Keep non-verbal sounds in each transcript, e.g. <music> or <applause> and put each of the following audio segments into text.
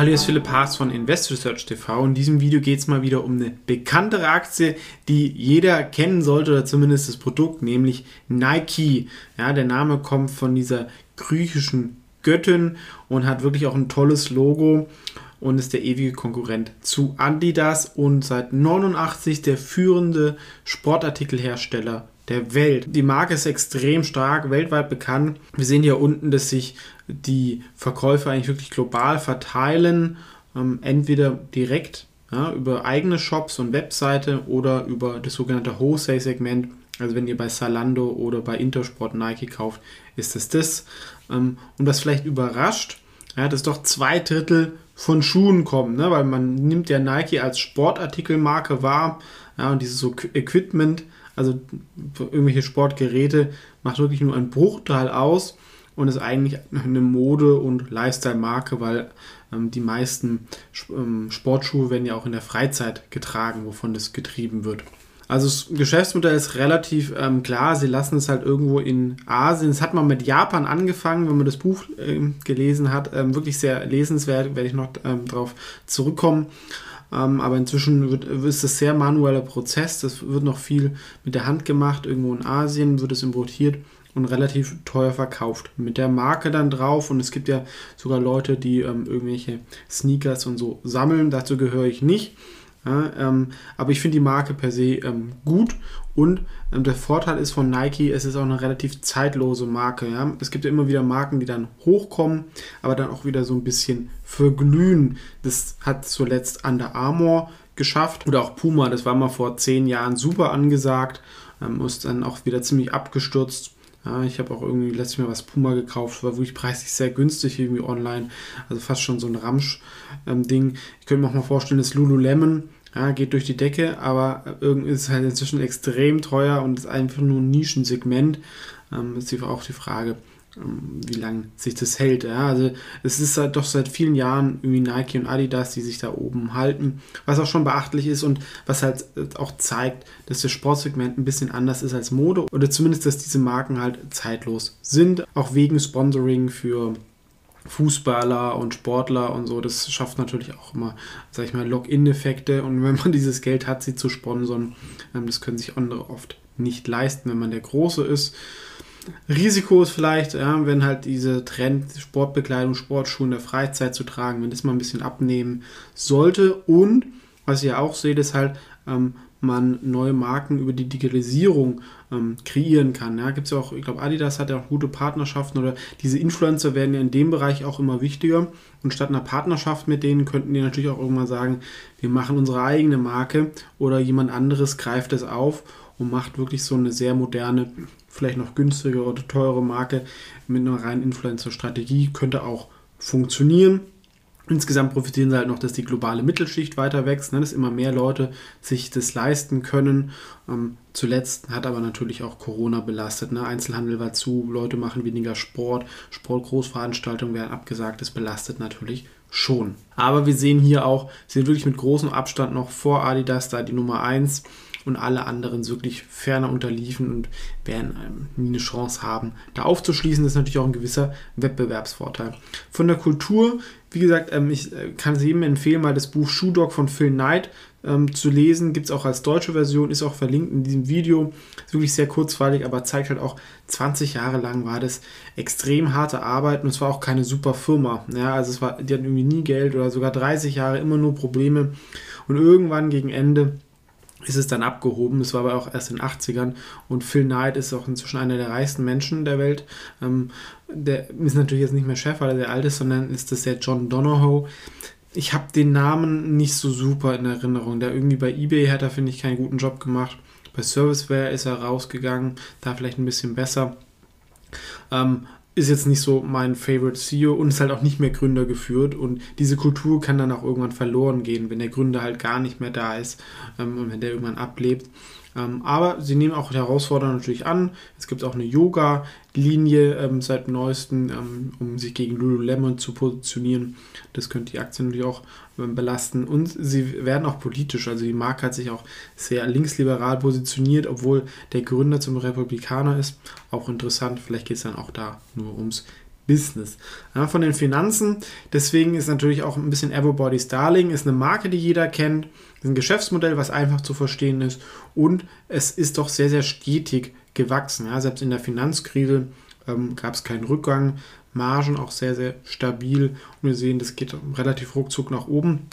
Hallo, hier ist Philipp Haas von Invest Research TV. In diesem Video geht es mal wieder um eine bekanntere Aktie, die jeder kennen sollte oder zumindest das Produkt, nämlich Nike. Ja, der Name kommt von dieser griechischen Göttin und hat wirklich auch ein tolles Logo und ist der ewige Konkurrent zu Adidas und seit 89 der führende Sportartikelhersteller der Welt. Die Marke ist extrem stark, weltweit bekannt. Wir sehen hier unten, dass sich die Verkäufe eigentlich wirklich global verteilen, ähm, entweder direkt ja, über eigene Shops und Webseite oder über das sogenannte Wholesale-Segment. Also wenn ihr bei Salando oder bei Intersport Nike kauft, ist es das. Ähm, und was vielleicht überrascht, ja, dass doch zwei Drittel von Schuhen kommen, ne? weil man nimmt ja Nike als Sportartikelmarke wahr ja, und dieses so Equipment also irgendwelche Sportgeräte, macht wirklich nur einen Bruchteil aus und ist eigentlich eine Mode- und Lifestyle-Marke, weil ähm, die meisten ähm, Sportschuhe werden ja auch in der Freizeit getragen, wovon das getrieben wird. Also das Geschäftsmodell ist relativ ähm, klar, sie lassen es halt irgendwo in Asien. Es hat mal mit Japan angefangen, wenn man das Buch ähm, gelesen hat. Ähm, wirklich sehr lesenswert, werde ich noch ähm, darauf zurückkommen. Ähm, aber inzwischen wird, ist das sehr manueller Prozess. Das wird noch viel mit der Hand gemacht. Irgendwo in Asien wird es importiert und relativ teuer verkauft. Mit der Marke dann drauf. Und es gibt ja sogar Leute, die ähm, irgendwelche Sneakers und so sammeln. Dazu gehöre ich nicht. Ja, ähm, aber ich finde die Marke per se ähm, gut und ähm, der Vorteil ist von Nike, es ist auch eine relativ zeitlose Marke. Ja? Es gibt ja immer wieder Marken, die dann hochkommen, aber dann auch wieder so ein bisschen verglühen. Das hat zuletzt Under Armour geschafft oder auch Puma, das war mal vor zehn Jahren super angesagt, ähm, ist dann auch wieder ziemlich abgestürzt. Ja, ich habe auch irgendwie letztes Mal was Puma gekauft, war wirklich preislich sehr günstig irgendwie online. Also fast schon so ein Ramsch-Ding. Ähm, ich könnte mir auch mal vorstellen, dass Lululemon ja, geht durch die Decke, aber irgendwie ist es halt inzwischen extrem teuer und ist einfach nur ein Nischensegment. Ähm, ist auch die Frage, wie lange sich das hält. Ja? Also es ist halt doch seit vielen Jahren irgendwie Nike und Adidas, die sich da oben halten, was auch schon beachtlich ist und was halt auch zeigt, dass das Sportsegment ein bisschen anders ist als Mode oder zumindest, dass diese Marken halt zeitlos sind, auch wegen Sponsoring für Fußballer und Sportler und so, das schafft natürlich auch immer, sag ich mal, Login-Effekte und wenn man <laughs> dieses Geld hat, sie zu sponsern, ähm, das können sich andere oft nicht leisten, wenn man der Große ist. Risiko ist vielleicht, ja, wenn halt diese Trend Sportbekleidung, Sportschuhe in der Freizeit zu tragen, wenn das mal ein bisschen abnehmen sollte. Und was ihr auch seht, ist halt, ähm, man neue Marken über die Digitalisierung ähm, kreieren kann. Ja, gibt es ja auch, ich glaube, Adidas hat ja auch gute Partnerschaften oder diese Influencer werden ja in dem Bereich auch immer wichtiger. Und statt einer Partnerschaft mit denen könnten die natürlich auch irgendwann sagen, wir machen unsere eigene Marke oder jemand anderes greift es auf und macht wirklich so eine sehr moderne vielleicht noch günstige oder teure Marke mit einer reinen Influencer-Strategie könnte auch funktionieren. Insgesamt profitieren sie halt noch, dass die globale Mittelschicht weiter wächst, ne, dass immer mehr Leute sich das leisten können. Ähm, zuletzt hat aber natürlich auch Corona belastet. Ne? Einzelhandel war zu, Leute machen weniger Sport, Sportgroßveranstaltungen werden abgesagt, das belastet natürlich schon. Aber wir sehen hier auch, sie sind wirklich mit großem Abstand noch vor Adidas da die Nummer 1 und alle anderen wirklich ferner unterliefen und werden ähm, nie eine Chance haben, da aufzuschließen. Das ist natürlich auch ein gewisser Wettbewerbsvorteil. Von der Kultur, wie gesagt, ähm, ich äh, kann es jedem empfehlen, mal das Buch Shoe Dog von Phil Knight ähm, zu lesen. Gibt es auch als deutsche Version, ist auch verlinkt in diesem Video. Ist wirklich sehr kurzweilig, aber zeigt halt auch, 20 Jahre lang war das extrem harte Arbeit und es war auch keine super Firma. Ja, also es war, die hatten irgendwie nie Geld oder sogar 30 Jahre immer nur Probleme. Und irgendwann gegen Ende ist es dann abgehoben. Das war aber auch erst in den 80ern. Und Phil Knight ist auch inzwischen einer der reichsten Menschen der Welt. Ähm, der ist natürlich jetzt nicht mehr Chef, weil er sehr alt ist, sondern ist das der John Donahoe. Ich habe den Namen nicht so super in Erinnerung. Der irgendwie bei eBay hat er, finde ich, keinen guten Job gemacht. Bei Serviceware ist er rausgegangen, da vielleicht ein bisschen besser. Ähm, ist jetzt nicht so mein Favorite CEO und ist halt auch nicht mehr Gründer geführt. Und diese Kultur kann dann auch irgendwann verloren gehen, wenn der Gründer halt gar nicht mehr da ist ähm, und wenn der irgendwann ablebt. Ähm, aber sie nehmen auch Herausforderungen natürlich an. Es gibt auch eine Yoga-Linie ähm, seit neuestem, ähm, um sich gegen Lululemon zu positionieren. Das könnte die Aktie natürlich auch belasten. Und sie werden auch politisch. Also die Marke hat sich auch sehr linksliberal positioniert, obwohl der Gründer zum Republikaner ist. Auch interessant. Vielleicht geht es dann auch da nur ums Business. Ja, von den Finanzen, deswegen ist natürlich auch ein bisschen Everybody's Darling, ist eine Marke, die jeder kennt, ist ein Geschäftsmodell, was einfach zu verstehen ist und es ist doch sehr, sehr stetig gewachsen. Ja, selbst in der Finanzkrise ähm, gab es keinen Rückgang, Margen auch sehr, sehr stabil und wir sehen, das geht relativ ruckzuck nach oben.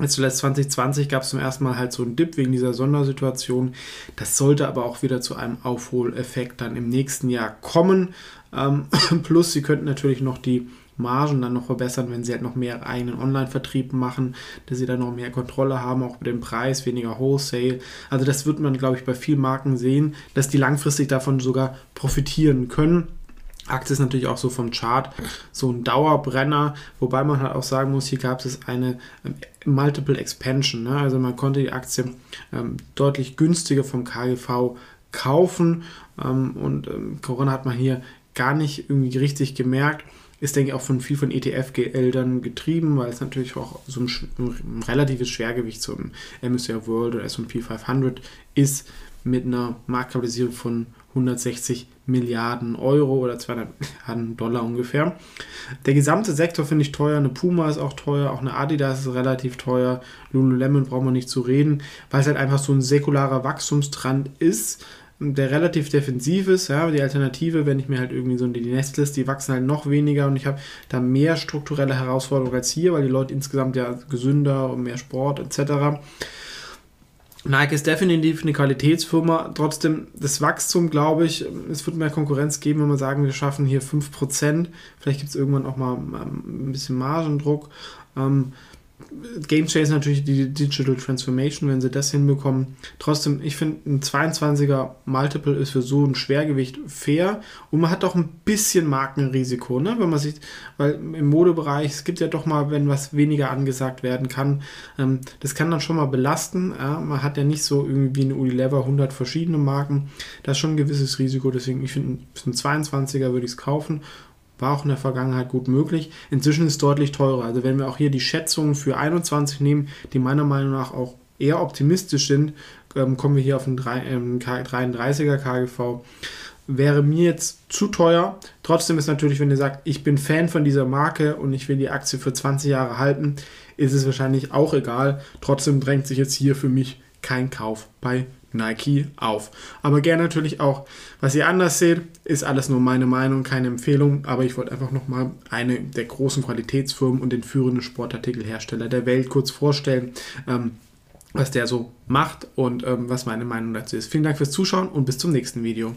Jetzt zuletzt 2020 gab es zum ersten Mal halt so einen Dip wegen dieser Sondersituation. Das sollte aber auch wieder zu einem Aufholeffekt dann im nächsten Jahr kommen. Ähm, <laughs> plus, sie könnten natürlich noch die Margen dann noch verbessern, wenn sie halt noch mehr eigenen Online-Vertrieb machen, dass sie dann noch mehr Kontrolle haben, auch über den Preis, weniger Wholesale. Also das wird man, glaube ich, bei vielen Marken sehen, dass die langfristig davon sogar profitieren können. Aktie ist natürlich auch so vom Chart so ein Dauerbrenner, wobei man halt auch sagen muss, hier gab es eine ähm, Multiple Expansion. Ne? Also man konnte die Aktie ähm, deutlich günstiger vom KGV kaufen ähm, und ähm, Corona hat man hier gar nicht irgendwie richtig gemerkt. Ist, denke ich, auch von viel von ETF-Geldern getrieben, weil es natürlich auch so ein, ein relatives Schwergewicht zum MSCI World oder S&P 500 ist mit einer Marktkapitalisierung von 160 Milliarden Euro oder 200 Milliarden Dollar ungefähr. Der gesamte Sektor finde ich teuer. Eine Puma ist auch teuer, auch eine Adidas ist relativ teuer. Lululemon brauchen wir nicht zu reden, weil es halt einfach so ein säkularer Wachstumstrend ist, der relativ defensiv ist. Ja, die Alternative, wenn ich mir halt irgendwie so die Nestles, die wachsen halt noch weniger und ich habe da mehr strukturelle Herausforderungen als hier, weil die Leute insgesamt ja gesünder und mehr Sport etc. Nike ist definitiv eine Qualitätsfirma. Trotzdem, das Wachstum, glaube ich, es wird mehr Konkurrenz geben, wenn wir sagen, wir schaffen hier 5%. Vielleicht gibt es irgendwann auch mal ähm, ein bisschen Margendruck. Ähm, Game ist natürlich die Digital Transformation, wenn sie das hinbekommen. Trotzdem, ich finde, ein 22er Multiple ist für so ein Schwergewicht fair und man hat auch ein bisschen Markenrisiko, ne? wenn man sich, weil im Modebereich, es gibt ja doch mal, wenn was weniger angesagt werden kann, ähm, das kann dann schon mal belasten. Ja? Man hat ja nicht so irgendwie wie eine Unilever 100 verschiedene Marken, da ist schon ein gewisses Risiko, deswegen, ich finde, einen 22er würde ich es kaufen war auch in der Vergangenheit gut möglich. Inzwischen ist es deutlich teurer. Also wenn wir auch hier die Schätzungen für 21 nehmen, die meiner Meinung nach auch eher optimistisch sind, ähm, kommen wir hier auf einen 33er KGV. Wäre mir jetzt zu teuer. Trotzdem ist natürlich, wenn ihr sagt, ich bin Fan von dieser Marke und ich will die Aktie für 20 Jahre halten, ist es wahrscheinlich auch egal. Trotzdem drängt sich jetzt hier für mich kein Kauf bei Nike auf. Aber gerne natürlich auch, was ihr anders seht, ist alles nur meine Meinung, keine Empfehlung. Aber ich wollte einfach nochmal eine der großen Qualitätsfirmen und den führenden Sportartikelhersteller der Welt kurz vorstellen. Ähm, was der so macht und ähm, was meine Meinung dazu ist. Vielen Dank fürs Zuschauen und bis zum nächsten Video.